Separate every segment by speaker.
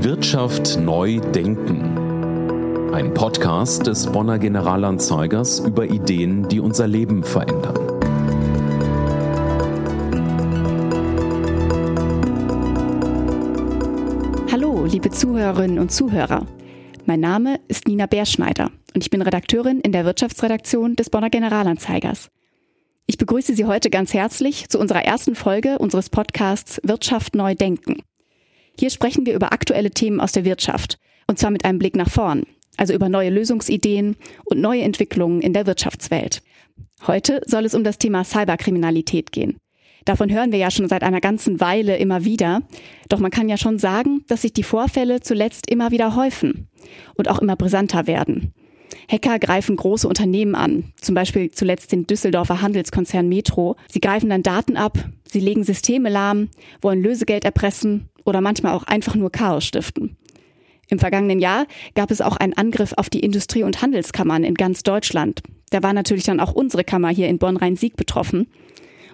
Speaker 1: Wirtschaft neu denken. Ein Podcast des Bonner Generalanzeigers über Ideen, die unser Leben verändern.
Speaker 2: Hallo, liebe Zuhörerinnen und Zuhörer. Mein Name ist Nina Bärschneider und ich bin Redakteurin in der Wirtschaftsredaktion des Bonner Generalanzeigers. Ich begrüße Sie heute ganz herzlich zu unserer ersten Folge unseres Podcasts Wirtschaft neu denken. Hier sprechen wir über aktuelle Themen aus der Wirtschaft, und zwar mit einem Blick nach vorn, also über neue Lösungsideen und neue Entwicklungen in der Wirtschaftswelt. Heute soll es um das Thema Cyberkriminalität gehen. Davon hören wir ja schon seit einer ganzen Weile immer wieder. Doch man kann ja schon sagen, dass sich die Vorfälle zuletzt immer wieder häufen und auch immer brisanter werden. Hacker greifen große Unternehmen an, zum Beispiel zuletzt den Düsseldorfer Handelskonzern Metro. Sie greifen dann Daten ab, sie legen Systeme lahm, wollen Lösegeld erpressen oder manchmal auch einfach nur Chaos stiften. Im vergangenen Jahr gab es auch einen Angriff auf die Industrie- und Handelskammern in ganz Deutschland. Da war natürlich dann auch unsere Kammer hier in Bonn-Rhein-Sieg betroffen.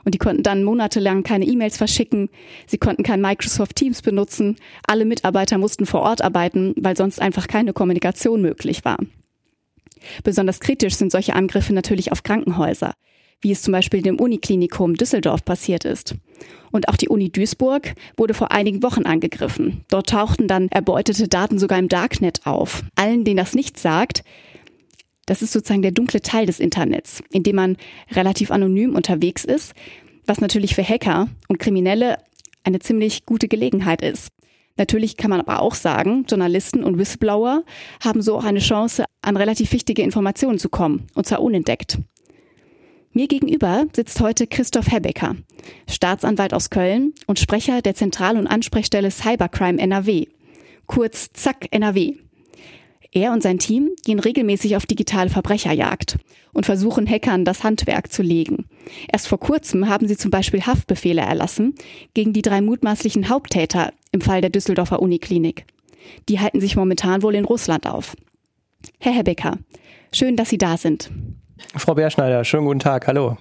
Speaker 2: Und die konnten dann monatelang keine E-Mails verschicken. Sie konnten kein Microsoft Teams benutzen. Alle Mitarbeiter mussten vor Ort arbeiten, weil sonst einfach keine Kommunikation möglich war. Besonders kritisch sind solche Angriffe natürlich auf Krankenhäuser wie es zum Beispiel dem Uniklinikum Düsseldorf passiert ist. Und auch die Uni Duisburg wurde vor einigen Wochen angegriffen. Dort tauchten dann erbeutete Daten sogar im Darknet auf. Allen, denen das nichts sagt, das ist sozusagen der dunkle Teil des Internets, in dem man relativ anonym unterwegs ist, was natürlich für Hacker und Kriminelle eine ziemlich gute Gelegenheit ist. Natürlich kann man aber auch sagen, Journalisten und Whistleblower haben so auch eine Chance, an relativ wichtige Informationen zu kommen, und zwar unentdeckt. Mir gegenüber sitzt heute Christoph Hebecker, Staatsanwalt aus Köln und Sprecher der Zentral- und Ansprechstelle Cybercrime NRW, kurz ZAK NRW. Er und sein Team gehen regelmäßig auf digitale Verbrecherjagd und versuchen Hackern das Handwerk zu legen. Erst vor kurzem haben sie zum Beispiel Haftbefehle erlassen gegen die drei mutmaßlichen Haupttäter im Fall der Düsseldorfer Uniklinik. Die halten sich momentan wohl in Russland auf. Herr Hebecker, schön, dass Sie da sind.
Speaker 3: Frau Bärschneider, schönen guten Tag, hallo.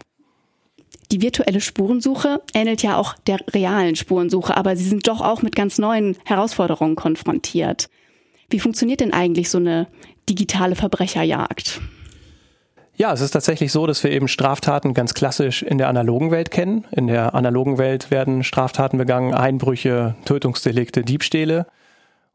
Speaker 2: Die virtuelle Spurensuche ähnelt ja auch der realen Spurensuche, aber sie sind doch auch mit ganz neuen Herausforderungen konfrontiert. Wie funktioniert denn eigentlich so eine digitale Verbrecherjagd?
Speaker 3: Ja, es ist tatsächlich so, dass wir eben Straftaten ganz klassisch in der analogen Welt kennen. In der analogen Welt werden Straftaten begangen, Einbrüche, Tötungsdelikte, Diebstähle.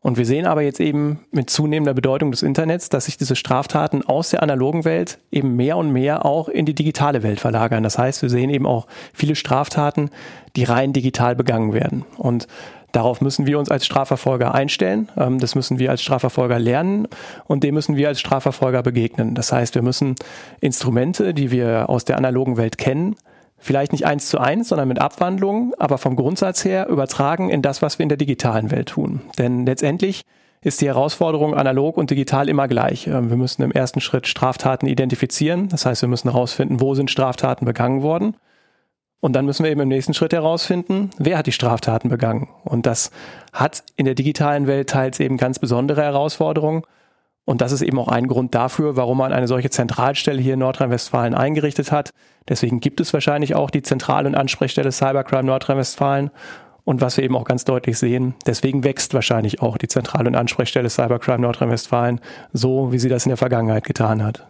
Speaker 3: Und wir sehen aber jetzt eben mit zunehmender Bedeutung des Internets, dass sich diese Straftaten aus der analogen Welt eben mehr und mehr auch in die digitale Welt verlagern. Das heißt, wir sehen eben auch viele Straftaten, die rein digital begangen werden. Und Darauf müssen wir uns als Strafverfolger einstellen. Ähm, das müssen wir als Strafverfolger lernen und dem müssen wir als Strafverfolger begegnen. Das heißt, wir müssen Instrumente, die wir aus der analogen Welt kennen, vielleicht nicht eins zu eins, sondern mit Abwandlungen, aber vom Grundsatz her übertragen in das, was wir in der digitalen Welt tun. Denn letztendlich ist die Herausforderung analog und digital immer gleich. Ähm, wir müssen im ersten Schritt Straftaten identifizieren. Das heißt, wir müssen herausfinden, wo sind Straftaten begangen worden. Und dann müssen wir eben im nächsten Schritt herausfinden, wer hat die Straftaten begangen. Und das hat in der digitalen Welt teils eben ganz besondere Herausforderungen. Und das ist eben auch ein Grund dafür, warum man eine solche Zentralstelle hier in Nordrhein-Westfalen eingerichtet hat. Deswegen gibt es wahrscheinlich auch die Zentrale und Ansprechstelle Cybercrime Nordrhein-Westfalen. Und was wir eben auch ganz deutlich sehen, deswegen wächst wahrscheinlich auch die Zentrale und Ansprechstelle Cybercrime Nordrhein-Westfalen so, wie sie das in der Vergangenheit getan hat.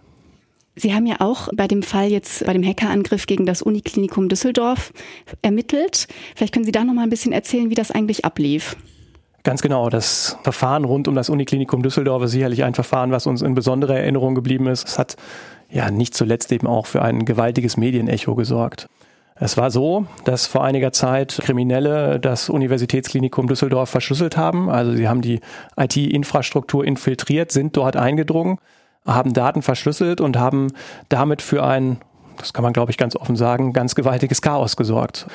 Speaker 2: Sie haben ja auch bei dem Fall jetzt, bei dem Hackerangriff gegen das Uniklinikum Düsseldorf ermittelt. Vielleicht können Sie da noch mal ein bisschen erzählen, wie das eigentlich ablief.
Speaker 3: Ganz genau. Das Verfahren rund um das Uniklinikum Düsseldorf ist sicherlich ein Verfahren, was uns in besonderer Erinnerung geblieben ist. Es hat ja nicht zuletzt eben auch für ein gewaltiges Medienecho gesorgt. Es war so, dass vor einiger Zeit Kriminelle das Universitätsklinikum Düsseldorf verschlüsselt haben. Also sie haben die IT-Infrastruktur infiltriert, sind dort eingedrungen, haben Daten verschlüsselt und haben damit für ein das kann man glaube ich ganz offen sagen, ganz gewaltiges Chaos gesorgt.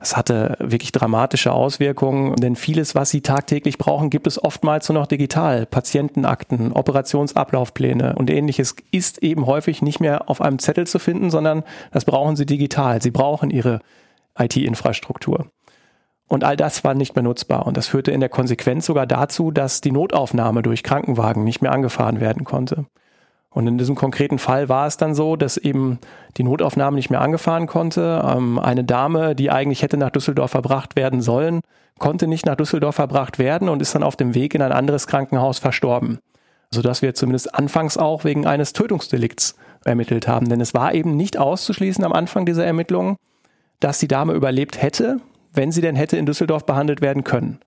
Speaker 3: Es hatte wirklich dramatische Auswirkungen, denn vieles, was sie tagtäglich brauchen, gibt es oftmals nur noch digital. Patientenakten, Operationsablaufpläne und ähnliches ist eben häufig nicht mehr auf einem Zettel zu finden, sondern das brauchen sie digital. Sie brauchen ihre IT-Infrastruktur. Und all das war nicht mehr nutzbar. Und das führte in der Konsequenz sogar dazu, dass die Notaufnahme durch Krankenwagen nicht mehr angefahren werden konnte. Und in diesem konkreten Fall war es dann so, dass eben die Notaufnahme nicht mehr angefahren konnte. Ähm, eine Dame, die eigentlich hätte nach Düsseldorf verbracht werden sollen, konnte nicht nach Düsseldorf verbracht werden und ist dann auf dem Weg in ein anderes Krankenhaus verstorben. Sodass wir zumindest anfangs auch wegen eines Tötungsdelikts ermittelt haben. Denn es war eben nicht auszuschließen am Anfang dieser Ermittlungen, dass die Dame überlebt hätte, wenn sie denn hätte in Düsseldorf behandelt werden können.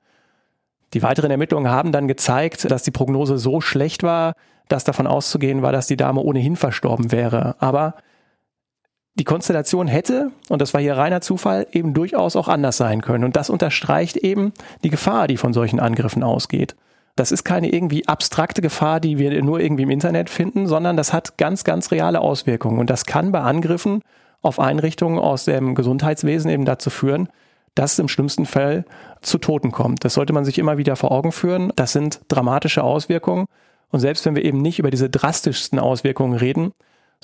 Speaker 3: Die weiteren Ermittlungen haben dann gezeigt, dass die Prognose so schlecht war, dass davon auszugehen war, dass die Dame ohnehin verstorben wäre. Aber die Konstellation hätte, und das war hier reiner Zufall, eben durchaus auch anders sein können. Und das unterstreicht eben die Gefahr, die von solchen Angriffen ausgeht. Das ist keine irgendwie abstrakte Gefahr, die wir nur irgendwie im Internet finden, sondern das hat ganz, ganz reale Auswirkungen. Und das kann bei Angriffen auf Einrichtungen aus dem Gesundheitswesen eben dazu führen, dass es im schlimmsten Fall zu Toten kommt. Das sollte man sich immer wieder vor Augen führen. Das sind dramatische Auswirkungen. Und selbst wenn wir eben nicht über diese drastischsten Auswirkungen reden,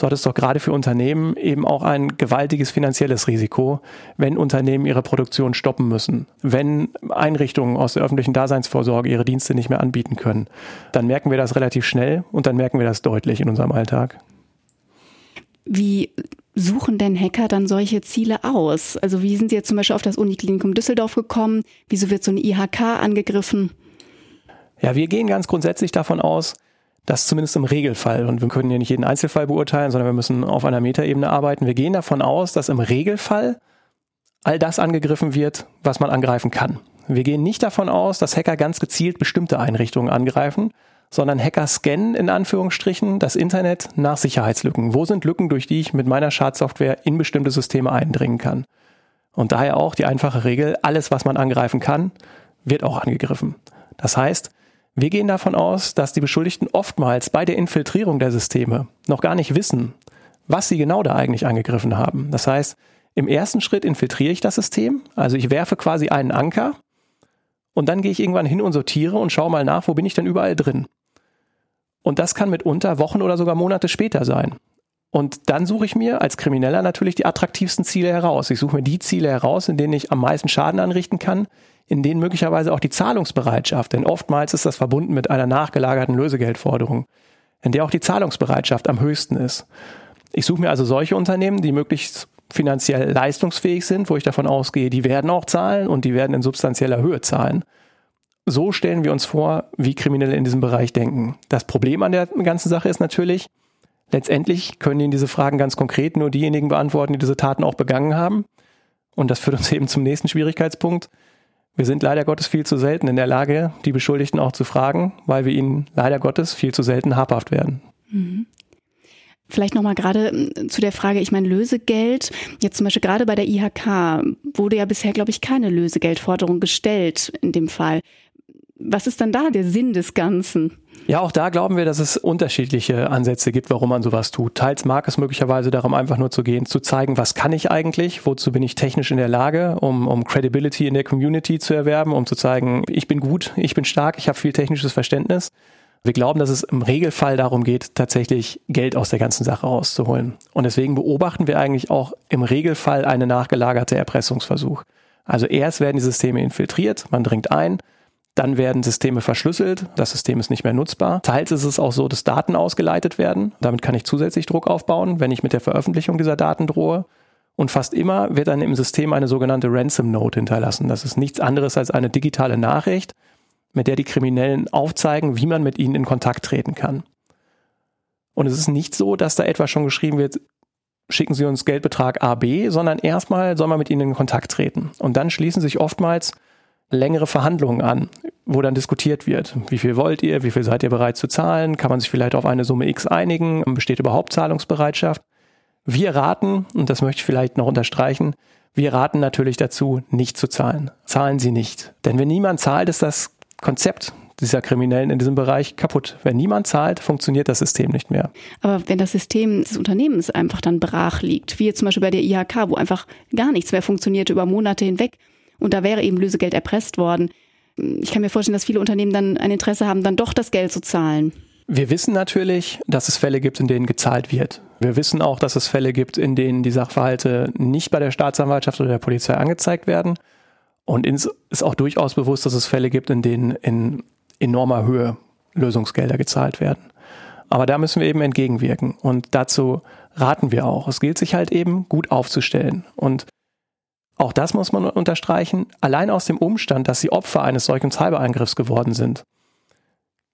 Speaker 3: so hat es doch gerade für Unternehmen eben auch ein gewaltiges finanzielles Risiko, wenn Unternehmen ihre Produktion stoppen müssen, wenn Einrichtungen aus der öffentlichen Daseinsvorsorge ihre Dienste nicht mehr anbieten können. Dann merken wir das relativ schnell und dann merken wir das deutlich in unserem Alltag.
Speaker 2: Wie suchen denn Hacker dann solche Ziele aus? Also wie sind Sie jetzt zum Beispiel auf das Uniklinikum Düsseldorf gekommen? Wieso wird so eine IHK angegriffen?
Speaker 3: Ja, wir gehen ganz grundsätzlich davon aus, dass zumindest im Regelfall, und wir können ja nicht jeden Einzelfall beurteilen, sondern wir müssen auf einer Metaebene arbeiten. Wir gehen davon aus, dass im Regelfall all das angegriffen wird, was man angreifen kann. Wir gehen nicht davon aus, dass Hacker ganz gezielt bestimmte Einrichtungen angreifen, sondern Hacker scannen in Anführungsstrichen das Internet nach Sicherheitslücken. Wo sind Lücken, durch die ich mit meiner Schadsoftware in bestimmte Systeme eindringen kann? Und daher auch die einfache Regel, alles, was man angreifen kann, wird auch angegriffen. Das heißt, wir gehen davon aus, dass die Beschuldigten oftmals bei der Infiltrierung der Systeme noch gar nicht wissen, was sie genau da eigentlich angegriffen haben. Das heißt, im ersten Schritt infiltriere ich das System, also ich werfe quasi einen Anker und dann gehe ich irgendwann hin und sortiere und schaue mal nach, wo bin ich denn überall drin. Und das kann mitunter Wochen oder sogar Monate später sein. Und dann suche ich mir als Krimineller natürlich die attraktivsten Ziele heraus. Ich suche mir die Ziele heraus, in denen ich am meisten Schaden anrichten kann, in denen möglicherweise auch die Zahlungsbereitschaft, denn oftmals ist das verbunden mit einer nachgelagerten Lösegeldforderung, in der auch die Zahlungsbereitschaft am höchsten ist. Ich suche mir also solche Unternehmen, die möglichst finanziell leistungsfähig sind, wo ich davon ausgehe, die werden auch zahlen und die werden in substanzieller Höhe zahlen. So stellen wir uns vor, wie Kriminelle in diesem Bereich denken. Das Problem an der ganzen Sache ist natürlich, letztendlich können Ihnen diese Fragen ganz konkret nur diejenigen beantworten, die diese Taten auch begangen haben. Und das führt uns eben zum nächsten Schwierigkeitspunkt. Wir sind leider Gottes viel zu selten in der Lage, die Beschuldigten auch zu fragen, weil wir ihnen leider Gottes viel zu selten habhaft werden. Mhm.
Speaker 2: Vielleicht nochmal gerade ähm, zu der Frage, ich meine, Lösegeld, jetzt zum Beispiel gerade bei der IHK wurde ja bisher, glaube ich, keine Lösegeldforderung gestellt in dem Fall. Was ist dann da der Sinn des Ganzen?
Speaker 3: Ja, auch da glauben wir, dass es unterschiedliche Ansätze gibt, warum man sowas tut. Teils mag es möglicherweise darum, einfach nur zu gehen, zu zeigen, was kann ich eigentlich, wozu bin ich technisch in der Lage, um, um Credibility in der Community zu erwerben, um zu zeigen, ich bin gut, ich bin stark, ich habe viel technisches Verständnis. Wir glauben, dass es im Regelfall darum geht, tatsächlich Geld aus der ganzen Sache rauszuholen. Und deswegen beobachten wir eigentlich auch im Regelfall eine nachgelagerte Erpressungsversuch. Also erst werden die Systeme infiltriert, man dringt ein, dann werden Systeme verschlüsselt, das System ist nicht mehr nutzbar. Teils ist es auch so, dass Daten ausgeleitet werden. Damit kann ich zusätzlich Druck aufbauen, wenn ich mit der Veröffentlichung dieser Daten drohe. Und fast immer wird dann im System eine sogenannte Ransom Note hinterlassen. Das ist nichts anderes als eine digitale Nachricht, mit der die Kriminellen aufzeigen, wie man mit ihnen in Kontakt treten kann. Und es ist nicht so, dass da etwa schon geschrieben wird, schicken Sie uns Geldbetrag AB, sondern erstmal soll man mit ihnen in Kontakt treten. Und dann schließen sich oftmals längere Verhandlungen an, wo dann diskutiert wird. Wie viel wollt ihr? Wie viel seid ihr bereit zu zahlen? Kann man sich vielleicht auf eine Summe X einigen? Besteht überhaupt Zahlungsbereitschaft? Wir raten, und das möchte ich vielleicht noch unterstreichen, wir raten natürlich dazu, nicht zu zahlen. Zahlen Sie nicht. Denn wenn niemand zahlt, ist das Konzept dieser Kriminellen in diesem Bereich kaputt. Wenn niemand zahlt, funktioniert das System nicht mehr.
Speaker 2: Aber wenn das System des Unternehmens einfach dann brach liegt, wie zum Beispiel bei der IHK, wo einfach gar nichts mehr funktioniert über Monate hinweg, und da wäre eben Lösegeld erpresst worden. Ich kann mir vorstellen, dass viele Unternehmen dann ein Interesse haben, dann doch das Geld zu zahlen.
Speaker 3: Wir wissen natürlich, dass es Fälle gibt, in denen gezahlt wird. Wir wissen auch, dass es Fälle gibt, in denen die Sachverhalte nicht bei der Staatsanwaltschaft oder der Polizei angezeigt werden. Und uns ist auch durchaus bewusst, dass es Fälle gibt, in denen in enormer Höhe Lösungsgelder gezahlt werden. Aber da müssen wir eben entgegenwirken. Und dazu raten wir auch. Es gilt sich halt eben gut aufzustellen. Und auch das muss man unterstreichen. Allein aus dem Umstand, dass sie Opfer eines solchen Cyberangriffs geworden sind,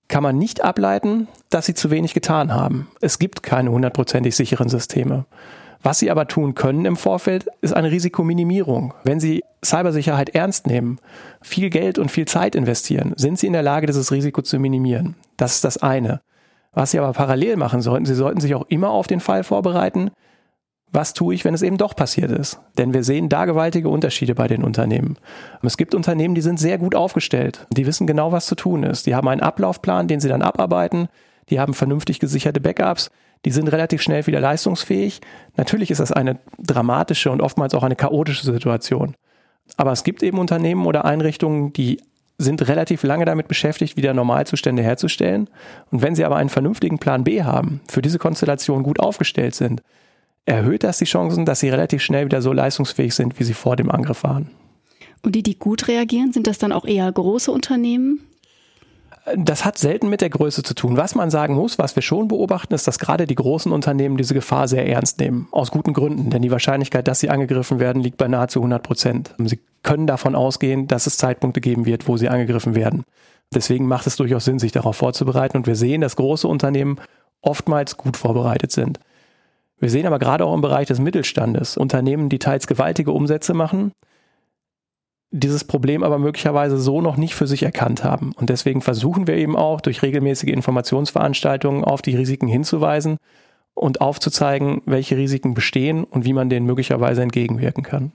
Speaker 3: kann man nicht ableiten, dass sie zu wenig getan haben. Es gibt keine hundertprozentig sicheren Systeme. Was sie aber tun können im Vorfeld, ist eine Risikominimierung. Wenn sie Cybersicherheit ernst nehmen, viel Geld und viel Zeit investieren, sind sie in der Lage, dieses Risiko zu minimieren. Das ist das eine. Was sie aber parallel machen sollten, sie sollten sich auch immer auf den Fall vorbereiten, was tue ich, wenn es eben doch passiert ist? Denn wir sehen da gewaltige Unterschiede bei den Unternehmen. Es gibt Unternehmen, die sind sehr gut aufgestellt. Die wissen genau, was zu tun ist. Die haben einen Ablaufplan, den sie dann abarbeiten. Die haben vernünftig gesicherte Backups. Die sind relativ schnell wieder leistungsfähig. Natürlich ist das eine dramatische und oftmals auch eine chaotische Situation. Aber es gibt eben Unternehmen oder Einrichtungen, die sind relativ lange damit beschäftigt, wieder Normalzustände herzustellen. Und wenn sie aber einen vernünftigen Plan B haben, für diese Konstellation gut aufgestellt sind, erhöht das die Chancen, dass sie relativ schnell wieder so leistungsfähig sind, wie sie vor dem Angriff waren.
Speaker 2: Und die, die gut reagieren, sind das dann auch eher große Unternehmen?
Speaker 3: Das hat selten mit der Größe zu tun. Was man sagen muss, was wir schon beobachten, ist, dass gerade die großen Unternehmen diese Gefahr sehr ernst nehmen. Aus guten Gründen. Denn die Wahrscheinlichkeit, dass sie angegriffen werden, liegt bei nahezu 100 Prozent. Sie können davon ausgehen, dass es Zeitpunkte geben wird, wo sie angegriffen werden. Deswegen macht es durchaus Sinn, sich darauf vorzubereiten. Und wir sehen, dass große Unternehmen oftmals gut vorbereitet sind. Wir sehen aber gerade auch im Bereich des Mittelstandes Unternehmen, die teils gewaltige Umsätze machen, dieses Problem aber möglicherweise so noch nicht für sich erkannt haben. Und deswegen versuchen wir eben auch durch regelmäßige Informationsveranstaltungen auf die Risiken hinzuweisen und aufzuzeigen, welche Risiken bestehen und wie man denen möglicherweise entgegenwirken kann.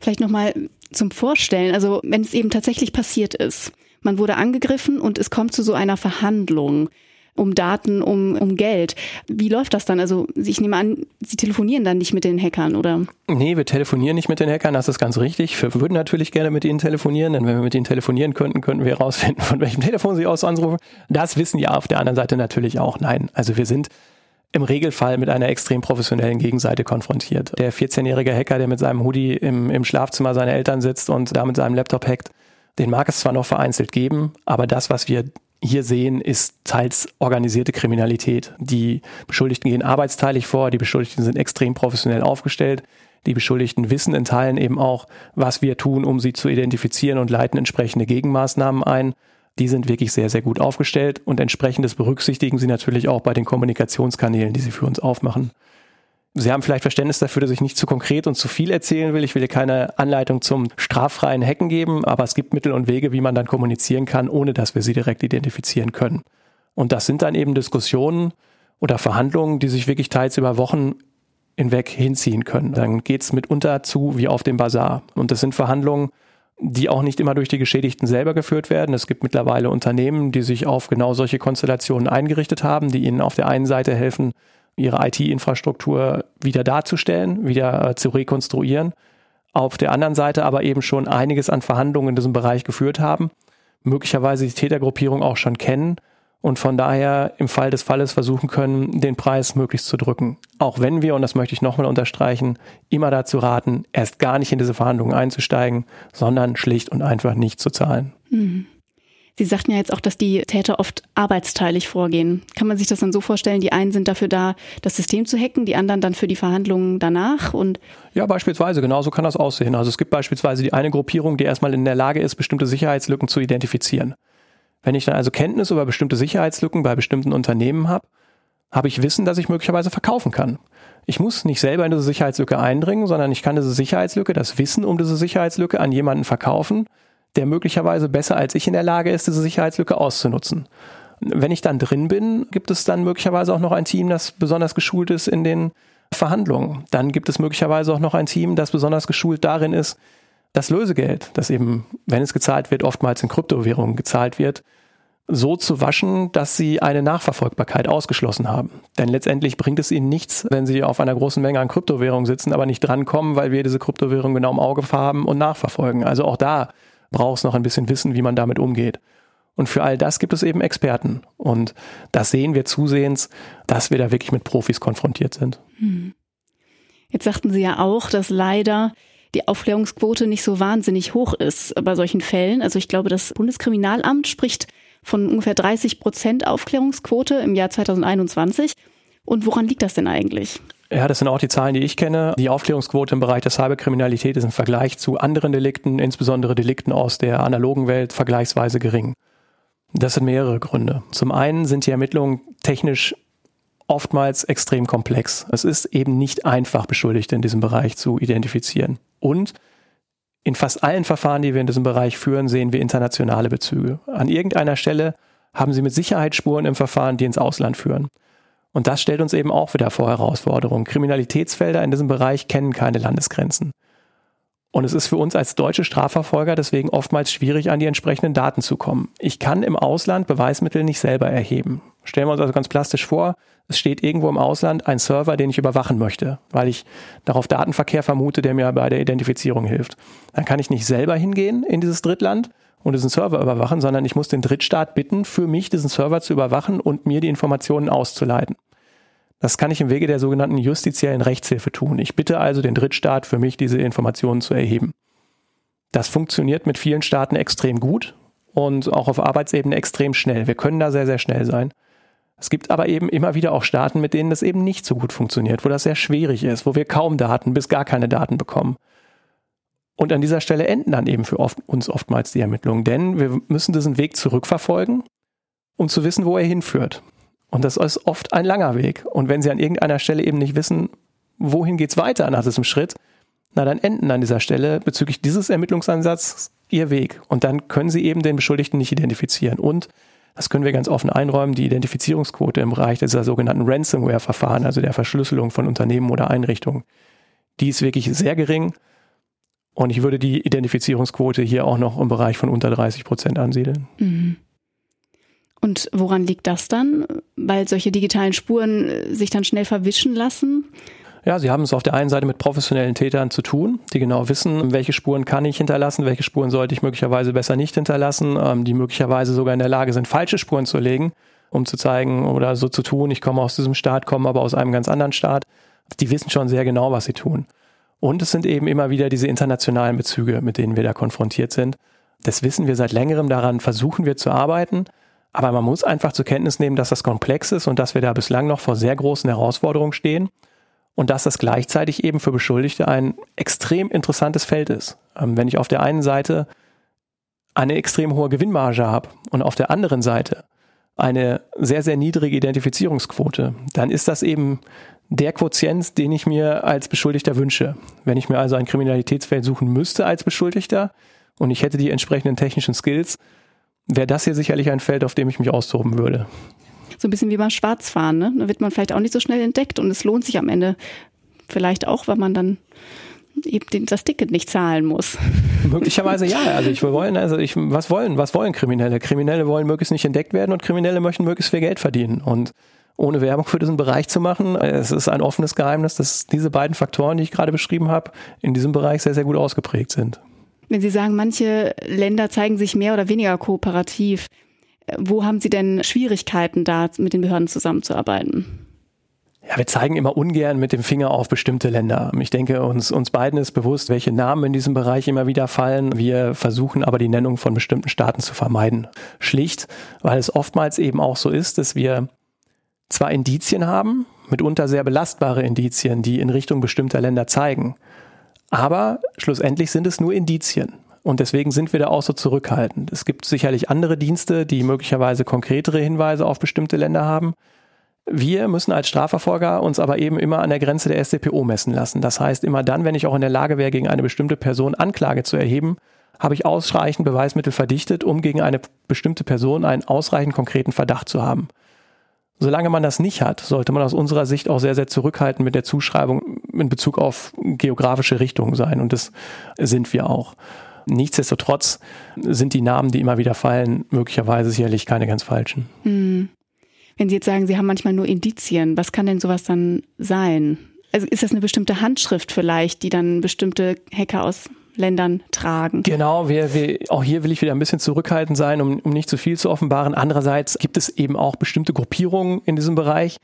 Speaker 2: Vielleicht nochmal zum Vorstellen, also wenn es eben tatsächlich passiert ist, man wurde angegriffen und es kommt zu so einer Verhandlung um Daten, um, um Geld. Wie läuft das dann? Also ich nehme an, Sie telefonieren dann nicht mit den Hackern, oder?
Speaker 3: Nee, wir telefonieren nicht mit den Hackern, das ist ganz richtig. Wir würden natürlich gerne mit ihnen telefonieren, denn wenn wir mit ihnen telefonieren könnten, könnten wir herausfinden, von welchem Telefon sie aus anrufen. Das wissen ja auf der anderen Seite natürlich auch. Nein, also wir sind im Regelfall mit einer extrem professionellen Gegenseite konfrontiert. Der 14-jährige Hacker, der mit seinem Hoodie im, im Schlafzimmer seiner Eltern sitzt und da mit seinem Laptop hackt, den mag es zwar noch vereinzelt geben, aber das, was wir hier sehen, ist teils organisierte Kriminalität. Die Beschuldigten gehen arbeitsteilig vor, die Beschuldigten sind extrem professionell aufgestellt. Die Beschuldigten wissen in Teilen eben auch, was wir tun, um sie zu identifizieren und leiten entsprechende Gegenmaßnahmen ein. Die sind wirklich sehr, sehr gut aufgestellt und entsprechendes berücksichtigen sie natürlich auch bei den Kommunikationskanälen, die sie für uns aufmachen. Sie haben vielleicht Verständnis dafür, dass ich nicht zu konkret und zu viel erzählen will. Ich will hier keine Anleitung zum straffreien Hacken geben, aber es gibt Mittel und Wege, wie man dann kommunizieren kann, ohne dass wir sie direkt identifizieren können. Und das sind dann eben Diskussionen oder Verhandlungen, die sich wirklich teils über Wochen hinweg hinziehen können. Dann geht's mitunter zu wie auf dem Bazar. Und das sind Verhandlungen, die auch nicht immer durch die Geschädigten selber geführt werden. Es gibt mittlerweile Unternehmen, die sich auf genau solche Konstellationen eingerichtet haben, die ihnen auf der einen Seite helfen, ihre IT-Infrastruktur wieder darzustellen, wieder äh, zu rekonstruieren. Auf der anderen Seite aber eben schon einiges an Verhandlungen in diesem Bereich geführt haben, möglicherweise die Tätergruppierung auch schon kennen und von daher im Fall des Falles versuchen können, den Preis möglichst zu drücken. Auch wenn wir, und das möchte ich nochmal unterstreichen, immer dazu raten, erst gar nicht in diese Verhandlungen einzusteigen, sondern schlicht und einfach nicht zu zahlen. Mhm.
Speaker 2: Sie sagten ja jetzt auch, dass die Täter oft arbeitsteilig vorgehen. Kann man sich das dann so vorstellen, die einen sind dafür da, das System zu hacken, die anderen dann für die Verhandlungen danach und
Speaker 3: Ja, beispielsweise, genauso kann das aussehen. Also es gibt beispielsweise die eine Gruppierung, die erstmal in der Lage ist, bestimmte Sicherheitslücken zu identifizieren. Wenn ich dann also Kenntnis über bestimmte Sicherheitslücken bei bestimmten Unternehmen habe, habe ich Wissen, das ich möglicherweise verkaufen kann. Ich muss nicht selber in diese Sicherheitslücke eindringen, sondern ich kann diese Sicherheitslücke, das Wissen um diese Sicherheitslücke an jemanden verkaufen, der möglicherweise besser als ich in der Lage ist, diese Sicherheitslücke auszunutzen. Wenn ich dann drin bin, gibt es dann möglicherweise auch noch ein Team, das besonders geschult ist in den Verhandlungen. Dann gibt es möglicherweise auch noch ein Team, das besonders geschult darin ist, das Lösegeld, das eben, wenn es gezahlt wird, oftmals in Kryptowährungen gezahlt wird, so zu waschen, dass sie eine Nachverfolgbarkeit ausgeschlossen haben. Denn letztendlich bringt es ihnen nichts, wenn sie auf einer großen Menge an Kryptowährungen sitzen, aber nicht drankommen, weil wir diese Kryptowährung genau im Auge haben und nachverfolgen. Also auch da brauchst noch ein bisschen Wissen, wie man damit umgeht. Und für all das gibt es eben Experten. Und das sehen wir zusehends, dass wir da wirklich mit Profis konfrontiert sind. Hm.
Speaker 2: Jetzt sagten Sie ja auch, dass leider die Aufklärungsquote nicht so wahnsinnig hoch ist bei solchen Fällen. Also ich glaube, das Bundeskriminalamt spricht von ungefähr 30 Prozent Aufklärungsquote im Jahr 2021. Und woran liegt das denn eigentlich?
Speaker 3: Ja, das sind auch die Zahlen, die ich kenne. Die Aufklärungsquote im Bereich der Cyberkriminalität ist im Vergleich zu anderen Delikten, insbesondere Delikten aus der analogen Welt, vergleichsweise gering. Das sind mehrere Gründe. Zum einen sind die Ermittlungen technisch oftmals extrem komplex. Es ist eben nicht einfach, Beschuldigte in diesem Bereich zu identifizieren. Und in fast allen Verfahren, die wir in diesem Bereich führen, sehen wir internationale Bezüge. An irgendeiner Stelle haben Sie mit Sicherheit Spuren im Verfahren, die ins Ausland führen. Und das stellt uns eben auch wieder vor Herausforderungen. Kriminalitätsfelder in diesem Bereich kennen keine Landesgrenzen. Und es ist für uns als deutsche Strafverfolger deswegen oftmals schwierig, an die entsprechenden Daten zu kommen. Ich kann im Ausland Beweismittel nicht selber erheben. Stellen wir uns also ganz plastisch vor, es steht irgendwo im Ausland ein Server, den ich überwachen möchte, weil ich darauf Datenverkehr vermute, der mir bei der Identifizierung hilft. Dann kann ich nicht selber hingehen in dieses Drittland und diesen Server überwachen, sondern ich muss den Drittstaat bitten, für mich diesen Server zu überwachen und mir die Informationen auszuleiten. Das kann ich im Wege der sogenannten justiziellen Rechtshilfe tun. Ich bitte also den Drittstaat für mich, diese Informationen zu erheben. Das funktioniert mit vielen Staaten extrem gut und auch auf Arbeitsebene extrem schnell. Wir können da sehr, sehr schnell sein. Es gibt aber eben immer wieder auch Staaten, mit denen das eben nicht so gut funktioniert, wo das sehr schwierig ist, wo wir kaum Daten bis gar keine Daten bekommen. Und an dieser Stelle enden dann eben für oft, uns oftmals die Ermittlungen, denn wir müssen diesen Weg zurückverfolgen, um zu wissen, wo er hinführt. Und das ist oft ein langer Weg. Und wenn Sie an irgendeiner Stelle eben nicht wissen, wohin geht's weiter nach diesem Schritt, na dann enden an dieser Stelle bezüglich dieses Ermittlungsansatzes Ihr Weg. Und dann können Sie eben den Beschuldigten nicht identifizieren. Und das können wir ganz offen einräumen, die Identifizierungsquote im Bereich dieser sogenannten Ransomware-Verfahren, also der Verschlüsselung von Unternehmen oder Einrichtungen, die ist wirklich sehr gering. Und ich würde die Identifizierungsquote hier auch noch im Bereich von unter 30 Prozent ansiedeln.
Speaker 2: Mhm. Und woran liegt das dann? Weil solche digitalen Spuren äh, sich dann schnell verwischen lassen?
Speaker 3: Ja, sie haben es auf der einen Seite mit professionellen Tätern zu tun, die genau wissen, welche Spuren kann ich hinterlassen, welche Spuren sollte ich möglicherweise besser nicht hinterlassen, ähm, die möglicherweise sogar in der Lage sind, falsche Spuren zu legen, um zu zeigen oder so zu tun, ich komme aus diesem Staat, komme aber aus einem ganz anderen Staat. Die wissen schon sehr genau, was sie tun. Und es sind eben immer wieder diese internationalen Bezüge, mit denen wir da konfrontiert sind. Das wissen wir seit längerem, daran versuchen wir zu arbeiten. Aber man muss einfach zur Kenntnis nehmen, dass das komplex ist und dass wir da bislang noch vor sehr großen Herausforderungen stehen und dass das gleichzeitig eben für Beschuldigte ein extrem interessantes Feld ist. Ähm, wenn ich auf der einen Seite eine extrem hohe Gewinnmarge habe und auf der anderen Seite eine sehr, sehr niedrige Identifizierungsquote, dann ist das eben der Quotient, den ich mir als Beschuldigter wünsche. Wenn ich mir also ein Kriminalitätsfeld suchen müsste als Beschuldigter und ich hätte die entsprechenden technischen Skills, wäre das hier sicherlich ein Feld, auf dem ich mich austoben würde.
Speaker 2: So ein bisschen wie beim Schwarzfahren, ne? Da wird man vielleicht auch nicht so schnell entdeckt und es lohnt sich am Ende vielleicht auch, weil man dann eben das Ticket nicht zahlen muss.
Speaker 3: Möglicherweise ja. Also ich wollen, also ich, was wollen, was wollen Kriminelle? Kriminelle wollen möglichst nicht entdeckt werden und Kriminelle möchten möglichst viel Geld verdienen. Und ohne Werbung für diesen Bereich zu machen. Es ist ein offenes Geheimnis, dass diese beiden Faktoren, die ich gerade beschrieben habe, in diesem Bereich sehr, sehr gut ausgeprägt sind.
Speaker 2: Wenn Sie sagen, manche Länder zeigen sich mehr oder weniger kooperativ, wo haben Sie denn Schwierigkeiten da, mit den Behörden zusammenzuarbeiten?
Speaker 3: Ja, wir zeigen immer ungern mit dem Finger auf bestimmte Länder. Ich denke, uns, uns beiden ist bewusst, welche Namen in diesem Bereich immer wieder fallen. Wir versuchen aber die Nennung von bestimmten Staaten zu vermeiden. Schlicht, weil es oftmals eben auch so ist, dass wir zwar Indizien haben, mitunter sehr belastbare Indizien, die in Richtung bestimmter Länder zeigen, aber schlussendlich sind es nur Indizien. Und deswegen sind wir da auch so zurückhaltend. Es gibt sicherlich andere Dienste, die möglicherweise konkretere Hinweise auf bestimmte Länder haben. Wir müssen als Strafverfolger uns aber eben immer an der Grenze der SDPO messen lassen. Das heißt, immer dann, wenn ich auch in der Lage wäre, gegen eine bestimmte Person Anklage zu erheben, habe ich ausreichend Beweismittel verdichtet, um gegen eine bestimmte Person einen ausreichend konkreten Verdacht zu haben. Solange man das nicht hat, sollte man aus unserer Sicht auch sehr, sehr zurückhaltend mit der Zuschreibung in Bezug auf geografische Richtungen sein. Und das sind wir auch. Nichtsdestotrotz sind die Namen, die immer wieder fallen, möglicherweise sicherlich keine ganz falschen.
Speaker 2: Hm. Wenn Sie jetzt sagen, Sie haben manchmal nur Indizien, was kann denn sowas dann sein? Also ist das eine bestimmte Handschrift vielleicht, die dann bestimmte Hacker aus Ländern tragen.
Speaker 3: Genau, wir, wir, auch hier will ich wieder ein bisschen zurückhaltend sein, um, um nicht zu viel zu offenbaren. Andererseits gibt es eben auch bestimmte Gruppierungen in diesem Bereich,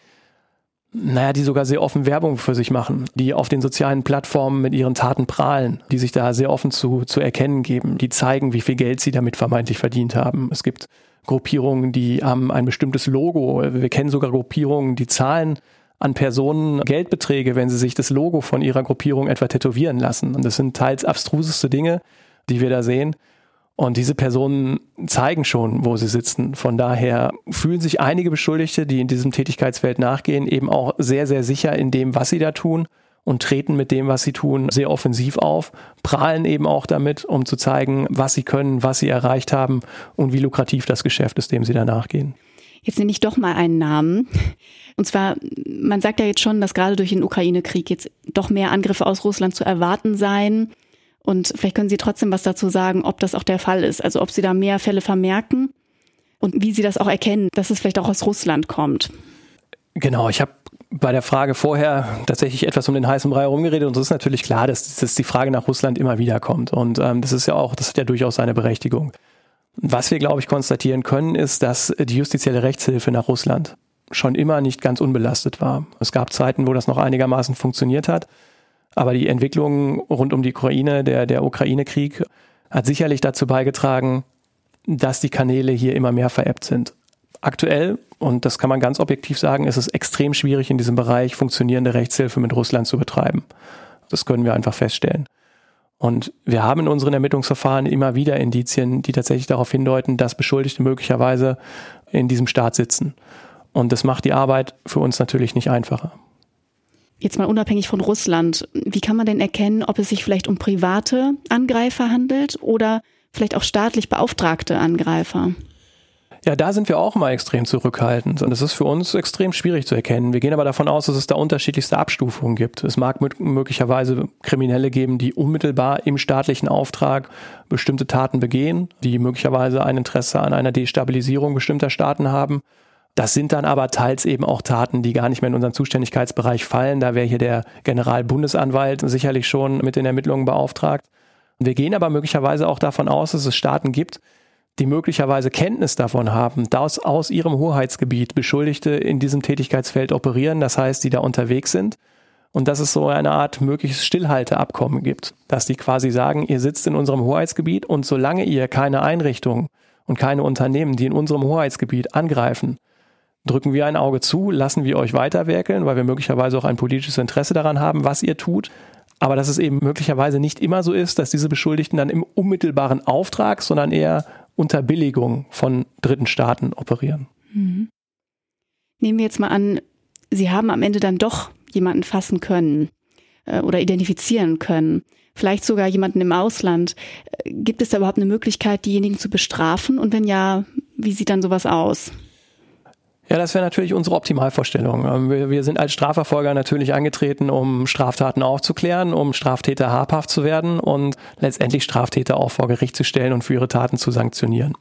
Speaker 3: naja, die sogar sehr offen Werbung für sich machen, die auf den sozialen Plattformen mit ihren Taten prahlen, die sich da sehr offen zu, zu erkennen geben, die zeigen, wie viel Geld sie damit vermeintlich verdient haben. Es gibt Gruppierungen, die haben ein bestimmtes Logo. Wir kennen sogar Gruppierungen, die zahlen an Personen Geldbeträge, wenn sie sich das Logo von ihrer Gruppierung etwa tätowieren lassen. Und das sind teils abstruseste Dinge, die wir da sehen. Und diese Personen zeigen schon, wo sie sitzen. Von daher fühlen sich einige Beschuldigte, die in diesem Tätigkeitsfeld nachgehen, eben auch sehr, sehr sicher in dem, was sie da tun und treten mit dem, was sie tun, sehr offensiv auf, prahlen eben auch damit, um zu zeigen, was sie können, was sie erreicht haben und wie lukrativ das Geschäft ist, dem sie da nachgehen.
Speaker 2: Jetzt nenne ich doch mal einen Namen. Und zwar, man sagt ja jetzt schon, dass gerade durch den Ukraine-Krieg jetzt doch mehr Angriffe aus Russland zu erwarten seien. Und vielleicht können Sie trotzdem was dazu sagen, ob das auch der Fall ist. Also ob Sie da mehr Fälle vermerken und wie Sie das auch erkennen, dass es vielleicht auch aus Russland kommt.
Speaker 3: Genau, ich habe bei der Frage vorher tatsächlich etwas um den heißen Brei herumgeredet und es ist natürlich klar, dass, dass die Frage nach Russland immer wieder kommt und ähm, das ist ja auch, das hat ja durchaus seine Berechtigung. Was wir, glaube ich, konstatieren können, ist, dass die justizielle Rechtshilfe nach Russland schon immer nicht ganz unbelastet war. Es gab Zeiten, wo das noch einigermaßen funktioniert hat, aber die Entwicklung rund um die Ukraine, der, der Ukraine-Krieg, hat sicherlich dazu beigetragen, dass die Kanäle hier immer mehr veräppt sind. Aktuell, und das kann man ganz objektiv sagen, ist es extrem schwierig in diesem Bereich funktionierende Rechtshilfe mit Russland zu betreiben. Das können wir einfach feststellen. Und wir haben in unseren Ermittlungsverfahren immer wieder Indizien, die tatsächlich darauf hindeuten, dass Beschuldigte möglicherweise in diesem Staat sitzen. Und das macht die Arbeit für uns natürlich nicht einfacher.
Speaker 2: Jetzt mal unabhängig von Russland, wie kann man denn erkennen, ob es sich vielleicht um private Angreifer handelt oder vielleicht auch staatlich beauftragte Angreifer?
Speaker 3: Ja, da sind wir auch mal extrem zurückhaltend und es ist für uns extrem schwierig zu erkennen. Wir gehen aber davon aus, dass es da unterschiedlichste Abstufungen gibt. Es mag möglicherweise Kriminelle geben, die unmittelbar im staatlichen Auftrag bestimmte Taten begehen, die möglicherweise ein Interesse an einer Destabilisierung bestimmter Staaten haben. Das sind dann aber teils eben auch Taten, die gar nicht mehr in unseren Zuständigkeitsbereich fallen. Da wäre hier der Generalbundesanwalt sicherlich schon mit den Ermittlungen beauftragt. Wir gehen aber möglicherweise auch davon aus, dass es Staaten gibt, die möglicherweise Kenntnis davon haben, dass aus ihrem Hoheitsgebiet Beschuldigte in diesem Tätigkeitsfeld operieren, das heißt, die da unterwegs sind und dass es so eine Art mögliches Stillhalteabkommen gibt, dass die quasi sagen, ihr sitzt in unserem Hoheitsgebiet und solange ihr keine Einrichtungen und keine Unternehmen, die in unserem Hoheitsgebiet angreifen, drücken wir ein Auge zu, lassen wir euch weiterwerkeln, weil wir möglicherweise auch ein politisches Interesse daran haben, was ihr tut. Aber dass es eben möglicherweise nicht immer so ist, dass diese Beschuldigten dann im unmittelbaren Auftrag, sondern eher unter Billigung von dritten Staaten operieren. Mhm.
Speaker 2: Nehmen wir jetzt mal an, Sie haben am Ende dann doch jemanden fassen können äh, oder identifizieren können. Vielleicht sogar jemanden im Ausland. Äh, gibt es da überhaupt eine Möglichkeit, diejenigen zu bestrafen? Und wenn ja, wie sieht dann sowas aus?
Speaker 3: Ja, das wäre natürlich unsere Optimalvorstellung. Ähm, wir, wir, sind als Strafverfolger natürlich angetreten, um Straftaten aufzuklären, um Straftäter habhaft zu werden und letztendlich Straftäter auch vor Gericht zu stellen und für ihre Taten zu sanktionieren.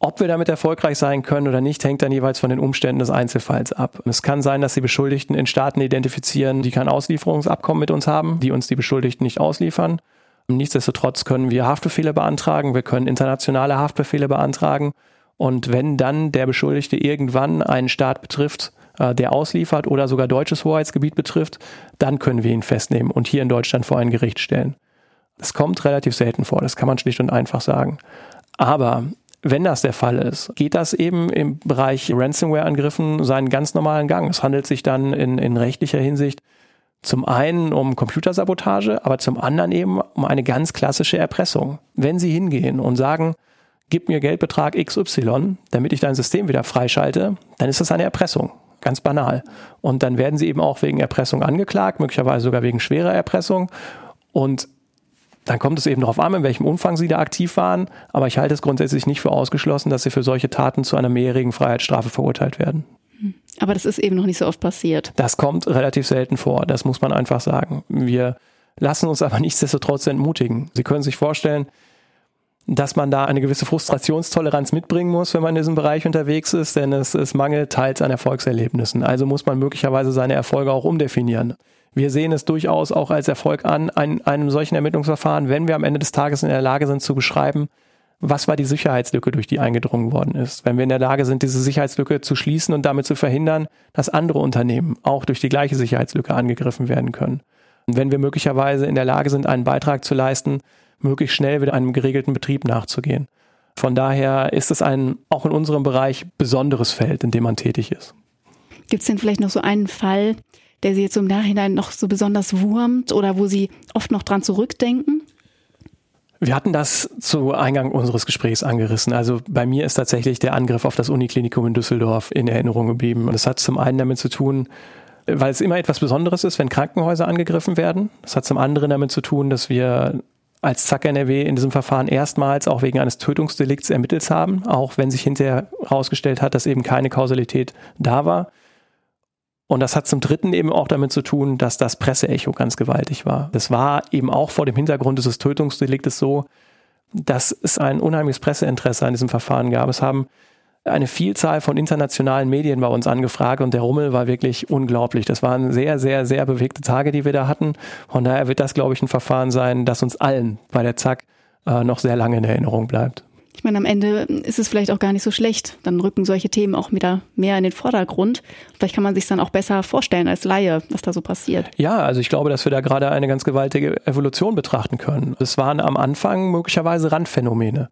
Speaker 3: Ob wir damit erfolgreich sein können oder nicht, hängt dann jeweils von den Umständen des Einzelfalls ab. Es kann sein, dass die Beschuldigten in Staaten identifizieren, die kein Auslieferungsabkommen mit uns haben, die uns die Beschuldigten nicht ausliefern. Nichtsdestotrotz können wir Haftbefehle beantragen, wir können internationale Haftbefehle beantragen und wenn dann der Beschuldigte irgendwann einen Staat betrifft, äh, der ausliefert oder sogar deutsches Hoheitsgebiet betrifft, dann können wir ihn festnehmen und hier in Deutschland vor ein Gericht stellen. Das kommt relativ selten vor, das kann man schlicht und einfach sagen. Aber wenn das der Fall ist, geht das eben im Bereich Ransomware-Angriffen seinen ganz normalen Gang. Es handelt sich dann in, in rechtlicher Hinsicht zum einen um Computersabotage, aber zum anderen eben um eine ganz klassische Erpressung. Wenn Sie hingehen und sagen, gib mir Geldbetrag XY, damit ich dein System wieder freischalte, dann ist das eine Erpressung. Ganz banal. Und dann werden sie eben auch wegen Erpressung angeklagt, möglicherweise sogar wegen schwerer Erpressung. Und dann kommt es eben darauf an, in welchem Umfang sie da aktiv waren. Aber ich halte es grundsätzlich nicht für ausgeschlossen, dass sie für solche Taten zu einer mehrjährigen Freiheitsstrafe verurteilt werden.
Speaker 2: Aber das ist eben noch nicht so oft passiert.
Speaker 3: Das kommt relativ selten vor, das muss man einfach sagen. Wir lassen uns aber nichtsdestotrotz entmutigen. Sie können sich vorstellen, dass man da eine gewisse Frustrationstoleranz mitbringen muss, wenn man in diesem Bereich unterwegs ist, denn es, es mangelt teils an Erfolgserlebnissen. Also muss man möglicherweise seine Erfolge auch umdefinieren. Wir sehen es durchaus auch als Erfolg an, ein, einem solchen Ermittlungsverfahren, wenn wir am Ende des Tages in der Lage sind zu beschreiben, was war die Sicherheitslücke, durch die eingedrungen worden ist. Wenn wir in der Lage sind, diese Sicherheitslücke zu schließen und damit zu verhindern, dass andere Unternehmen auch durch die gleiche Sicherheitslücke angegriffen werden können. Und wenn wir möglicherweise in der Lage sind, einen Beitrag zu leisten, möglichst schnell wieder einem geregelten Betrieb nachzugehen. Von daher ist es ein auch in unserem Bereich besonderes Feld, in dem man tätig ist.
Speaker 2: Gibt es denn vielleicht noch so einen Fall, der Sie jetzt im Nachhinein noch so besonders wurmt oder wo Sie oft noch dran zurückdenken?
Speaker 3: Wir hatten das zu Eingang unseres Gesprächs angerissen. Also bei mir ist tatsächlich der Angriff auf das Uniklinikum in Düsseldorf in Erinnerung geblieben. Das hat zum einen damit zu tun, weil es immer etwas Besonderes ist, wenn Krankenhäuser angegriffen werden. Das hat zum anderen damit zu tun, dass wir als Zack NRW in diesem Verfahren erstmals auch wegen eines Tötungsdelikts ermittelt haben, auch wenn sich hinterher herausgestellt hat, dass eben keine Kausalität da war. Und das hat zum Dritten eben auch damit zu tun, dass das Presseecho ganz gewaltig war. Das war eben auch vor dem Hintergrund dieses Tötungsdeliktes so, dass es ein unheimliches Presseinteresse an diesem Verfahren gab. Es haben eine Vielzahl von internationalen Medien bei uns angefragt und der Rummel war wirklich unglaublich. Das waren sehr, sehr, sehr bewegte Tage, die wir da hatten. Von daher wird das, glaube ich, ein Verfahren sein, das uns allen bei der Zack äh, noch sehr lange in Erinnerung bleibt.
Speaker 2: Ich meine, am Ende ist es vielleicht auch gar nicht so schlecht. Dann rücken solche Themen auch wieder mehr in den Vordergrund. Vielleicht kann man sich dann auch besser vorstellen als Laie, was da so passiert.
Speaker 3: Ja, also ich glaube, dass wir da gerade eine ganz gewaltige Evolution betrachten können. Es waren am Anfang möglicherweise Randphänomene.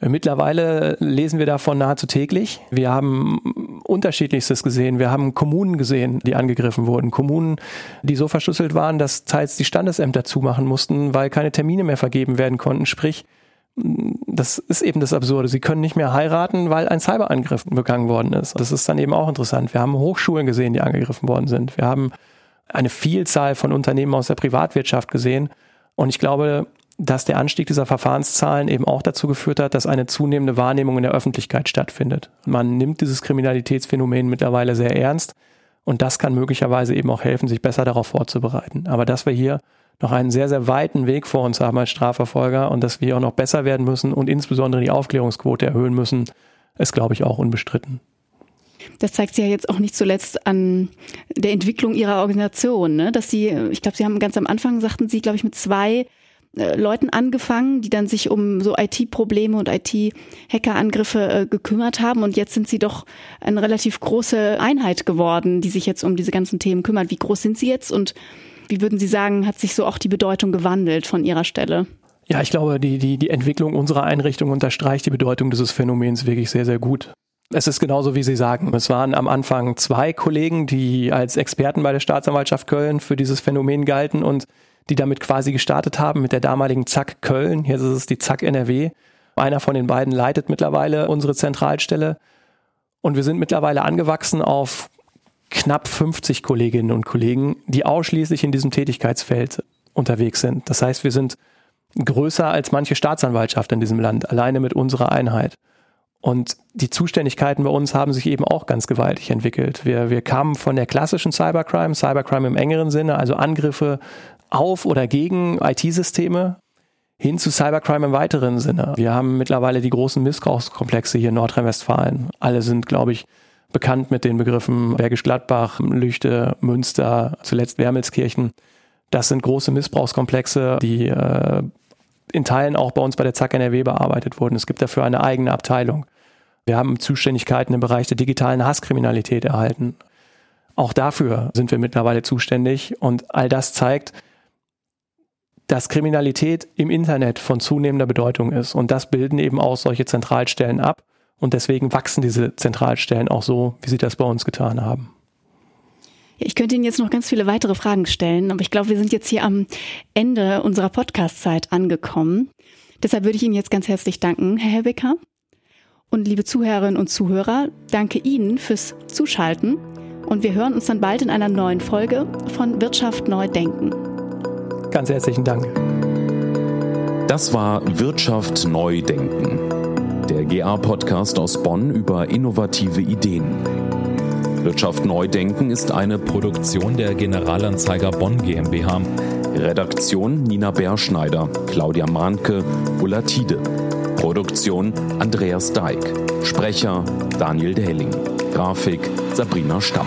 Speaker 3: Mittlerweile lesen wir davon nahezu täglich. Wir haben unterschiedlichstes gesehen. Wir haben Kommunen gesehen, die angegriffen wurden. Kommunen, die so verschlüsselt waren, dass teils die Standesämter zumachen mussten, weil keine Termine mehr vergeben werden konnten. Sprich, das ist eben das Absurde. Sie können nicht mehr heiraten, weil ein Cyberangriff begangen worden ist. Das ist dann eben auch interessant. Wir haben Hochschulen gesehen, die angegriffen worden sind. Wir haben eine Vielzahl von Unternehmen aus der Privatwirtschaft gesehen. Und ich glaube, dass der Anstieg dieser Verfahrenszahlen eben auch dazu geführt hat, dass eine zunehmende Wahrnehmung in der Öffentlichkeit stattfindet. Man nimmt dieses Kriminalitätsphänomen mittlerweile sehr ernst und das kann möglicherweise eben auch helfen, sich besser darauf vorzubereiten. Aber dass wir hier noch einen sehr, sehr weiten Weg vor uns haben als Strafverfolger und dass wir auch noch besser werden müssen und insbesondere die Aufklärungsquote erhöhen müssen, ist, glaube ich, auch unbestritten.
Speaker 2: Das zeigt sich ja jetzt auch nicht zuletzt an der Entwicklung Ihrer Organisation, ne? dass Sie, ich glaube, Sie haben ganz am Anfang, sagten Sie, glaube ich, mit zwei äh, Leuten angefangen, die dann sich um so IT-Probleme und IT-Hackerangriffe äh, gekümmert haben. Und jetzt sind sie doch eine relativ große Einheit geworden, die sich jetzt um diese ganzen Themen kümmert. Wie groß sind sie jetzt und wie würden Sie sagen, hat sich so auch die Bedeutung gewandelt von Ihrer Stelle?
Speaker 3: Ja, ich glaube, die, die, die Entwicklung unserer Einrichtung unterstreicht die Bedeutung dieses Phänomens wirklich sehr, sehr gut. Es ist genauso, wie Sie sagen. Es waren am Anfang zwei Kollegen, die als Experten bei der Staatsanwaltschaft Köln für dieses Phänomen galten und die damit quasi gestartet haben mit der damaligen Zack Köln. Jetzt ist es die Zack NRW. Einer von den beiden leitet mittlerweile unsere Zentralstelle. Und wir sind mittlerweile angewachsen auf knapp 50 Kolleginnen und Kollegen, die ausschließlich in diesem Tätigkeitsfeld unterwegs sind. Das heißt, wir sind größer als manche Staatsanwaltschaft in diesem Land, alleine mit unserer Einheit. Und die Zuständigkeiten bei uns haben sich eben auch ganz gewaltig entwickelt. Wir, wir kamen von der klassischen Cybercrime, Cybercrime im engeren Sinne, also Angriffe auf oder gegen IT-Systeme, hin zu Cybercrime im weiteren Sinne. Wir haben mittlerweile die großen Missbrauchskomplexe hier in Nordrhein-Westfalen. Alle sind, glaube ich, bekannt mit den Begriffen Bergisch Gladbach, Lüchte, Münster, zuletzt Wermelskirchen. Das sind große Missbrauchskomplexe, die äh, in Teilen auch bei uns bei der ZAK NRW bearbeitet wurden. Es gibt dafür eine eigene Abteilung. Wir haben Zuständigkeiten im Bereich der digitalen Hasskriminalität erhalten. Auch dafür sind wir mittlerweile zuständig und all das zeigt, dass Kriminalität im Internet von zunehmender Bedeutung ist. Und das bilden eben auch solche Zentralstellen ab. Und deswegen wachsen diese Zentralstellen auch so, wie sie das bei uns getan haben.
Speaker 2: Ich könnte Ihnen jetzt noch ganz viele weitere Fragen stellen, aber ich glaube, wir sind jetzt hier am Ende unserer Podcast-Zeit angekommen. Deshalb würde ich Ihnen jetzt ganz herzlich danken, Herr Helbecker. Und liebe Zuhörerinnen und Zuhörer, danke Ihnen fürs Zuschalten. Und wir hören uns dann bald in einer neuen Folge von Wirtschaft neu denken.
Speaker 3: Ganz herzlichen Dank.
Speaker 1: Das war Wirtschaft neu denken der GA-Podcast aus Bonn über innovative Ideen. Wirtschaft Neudenken ist eine Produktion der Generalanzeiger Bonn GmbH. Redaktion Nina Berschneider, Claudia Mahnke, Ulla Tiede. Produktion Andreas Deik. Sprecher Daniel Dehling. Grafik Sabrina Stamp.